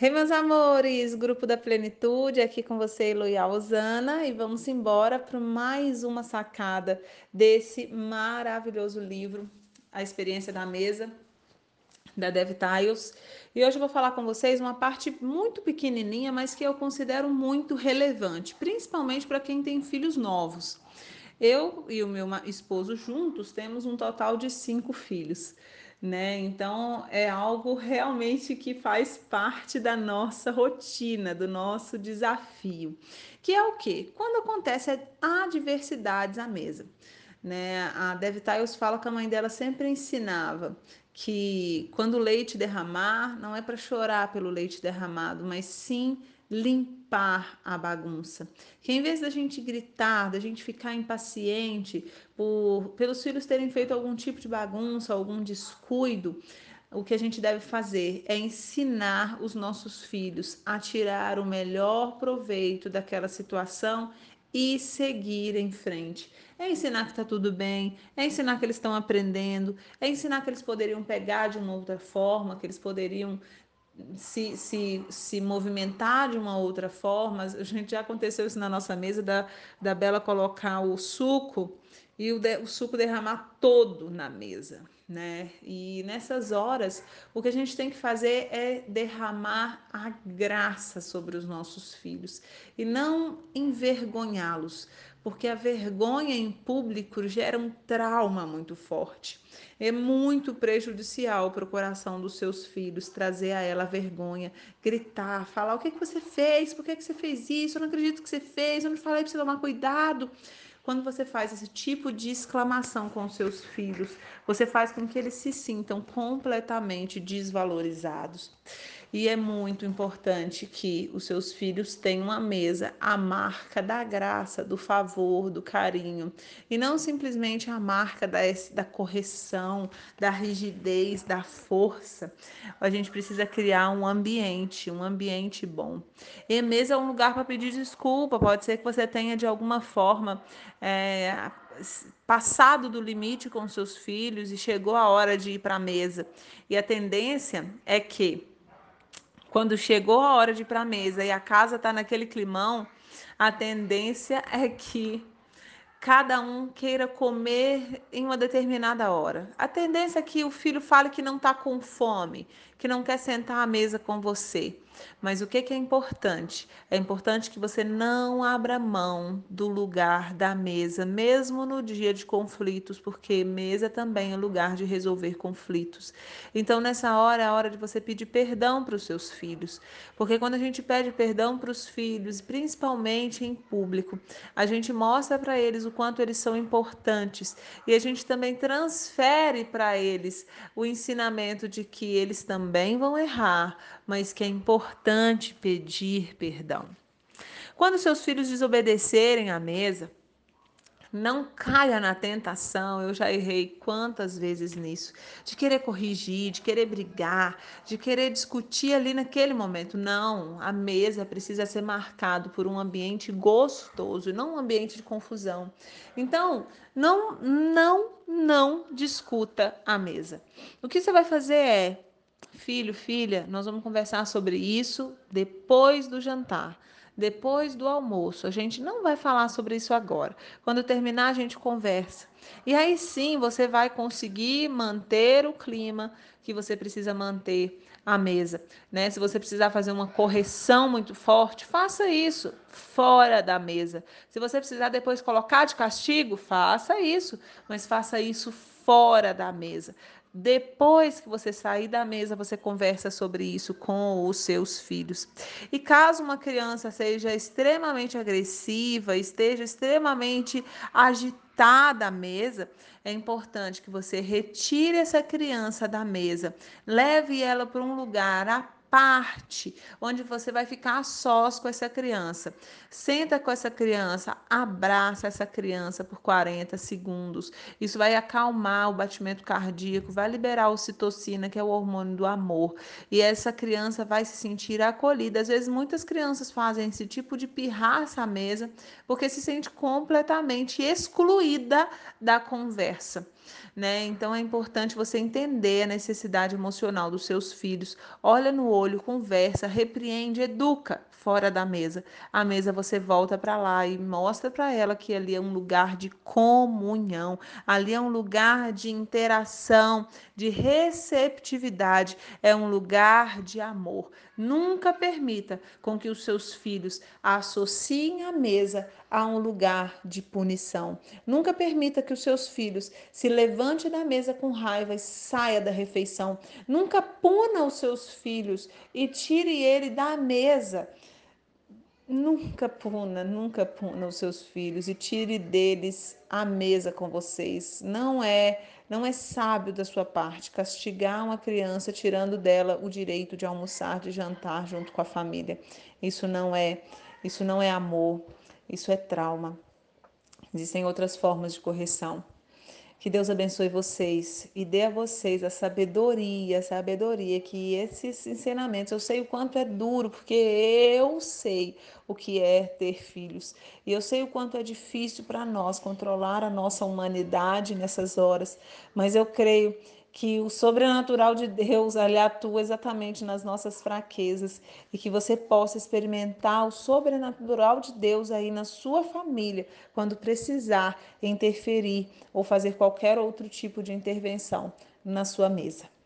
Hey, meus amores, grupo da plenitude, aqui com você, Eloy Osana, e vamos embora para mais uma sacada desse maravilhoso livro, A Experiência da Mesa, da Dev Tiles. E hoje eu vou falar com vocês uma parte muito pequenininha, mas que eu considero muito relevante, principalmente para quem tem filhos novos. Eu e o meu esposo juntos temos um total de cinco filhos né? Então é algo realmente que faz parte da nossa rotina, do nosso desafio, que é o que? Quando acontece adversidades à mesa, né? A Dev Tiles fala que a mãe dela sempre ensinava que quando o leite derramar, não é para chorar pelo leite derramado, mas sim limpar a bagunça. Que em vez da gente gritar, da gente ficar impaciente por pelos filhos terem feito algum tipo de bagunça, algum descuido, o que a gente deve fazer é ensinar os nossos filhos a tirar o melhor proveito daquela situação e seguir em frente. É ensinar que está tudo bem, é ensinar que eles estão aprendendo, é ensinar que eles poderiam pegar de uma outra forma, que eles poderiam se, se, se movimentar de uma outra forma. A gente já aconteceu isso na nossa mesa, da, da Bela colocar o suco e o, de, o suco derramar todo na mesa. Né? E nessas horas, o que a gente tem que fazer é derramar a graça sobre os nossos filhos e não envergonhá-los, porque a vergonha em público gera um trauma muito forte. É muito prejudicial para o coração dos seus filhos trazer a ela vergonha, gritar, falar o que, que você fez, por que, que você fez isso, eu não acredito que você fez, eu não falei para você tomar cuidado. Quando você faz esse tipo de exclamação com seus filhos, você faz com que eles se sintam completamente desvalorizados. E é muito importante que os seus filhos tenham a mesa a marca da graça, do favor, do carinho, e não simplesmente a marca da, da correção, da rigidez, da força. A gente precisa criar um ambiente, um ambiente bom. E mesa é um lugar para pedir desculpa, pode ser que você tenha de alguma forma. É, passado do limite com seus filhos e chegou a hora de ir para a mesa. E a tendência é que quando chegou a hora de ir para a mesa e a casa está naquele climão, a tendência é que cada um queira comer em uma determinada hora. A tendência é que o filho fale que não está com fome, que não quer sentar à mesa com você. Mas o que, que é importante? É importante que você não abra mão do lugar da mesa, mesmo no dia de conflitos, porque mesa também é lugar de resolver conflitos. Então, nessa hora, é a hora de você pedir perdão para os seus filhos. Porque quando a gente pede perdão para os filhos, principalmente em público, a gente mostra para eles o quanto eles são importantes e a gente também transfere para eles o ensinamento de que eles também vão errar, mas que é importante pedir perdão. Quando seus filhos desobedecerem à mesa, não caia na tentação, eu já errei quantas vezes nisso, de querer corrigir, de querer brigar, de querer discutir ali naquele momento. Não, a mesa precisa ser marcado por um ambiente gostoso, não um ambiente de confusão. Então, não, não, não discuta a mesa. O que você vai fazer é Filho, filha, nós vamos conversar sobre isso depois do jantar, depois do almoço. A gente não vai falar sobre isso agora. Quando terminar, a gente conversa. E aí sim você vai conseguir manter o clima que você precisa manter à mesa, né? Se você precisar fazer uma correção muito forte, faça isso fora da mesa. Se você precisar depois colocar de castigo, faça isso, mas faça isso fora da mesa. Depois que você sair da mesa, você conversa sobre isso com os seus filhos. E caso uma criança seja extremamente agressiva, esteja extremamente agitada à mesa, é importante que você retire essa criança da mesa, leve ela para um lugar a parte onde você vai ficar a sós com essa criança. Senta com essa criança, abraça essa criança por 40 segundos. Isso vai acalmar o batimento cardíaco, vai liberar a ocitocina, que é o hormônio do amor, e essa criança vai se sentir acolhida. Às vezes muitas crianças fazem esse tipo de pirraça à mesa porque se sente completamente excluída da conversa. Né? Então é importante você entender a necessidade emocional dos seus filhos. Olha no olho, conversa, repreende, educa fora da mesa. A mesa você volta para lá e mostra para ela que ali é um lugar de comunhão, ali é um lugar de interação, de receptividade, é um lugar de amor. Nunca permita com que os seus filhos associem a mesa a um lugar de punição. Nunca permita que os seus filhos se levante da mesa com raiva e saia da refeição. Nunca puna os seus filhos e tire ele da mesa. Nunca puna, nunca puna os seus filhos e tire deles a mesa com vocês. Não é, não é sábio da sua parte castigar uma criança tirando dela o direito de almoçar, de jantar junto com a família. Isso não é, isso não é amor. Isso é trauma. Existem outras formas de correção. Que Deus abençoe vocês e dê a vocês a sabedoria, a sabedoria que esses ensinamentos, eu sei o quanto é duro, porque eu sei o que é ter filhos. E eu sei o quanto é difícil para nós controlar a nossa humanidade nessas horas, mas eu creio que o sobrenatural de Deus ali atua exatamente nas nossas fraquezas e que você possa experimentar o sobrenatural de Deus aí na sua família quando precisar interferir ou fazer qualquer outro tipo de intervenção na sua mesa.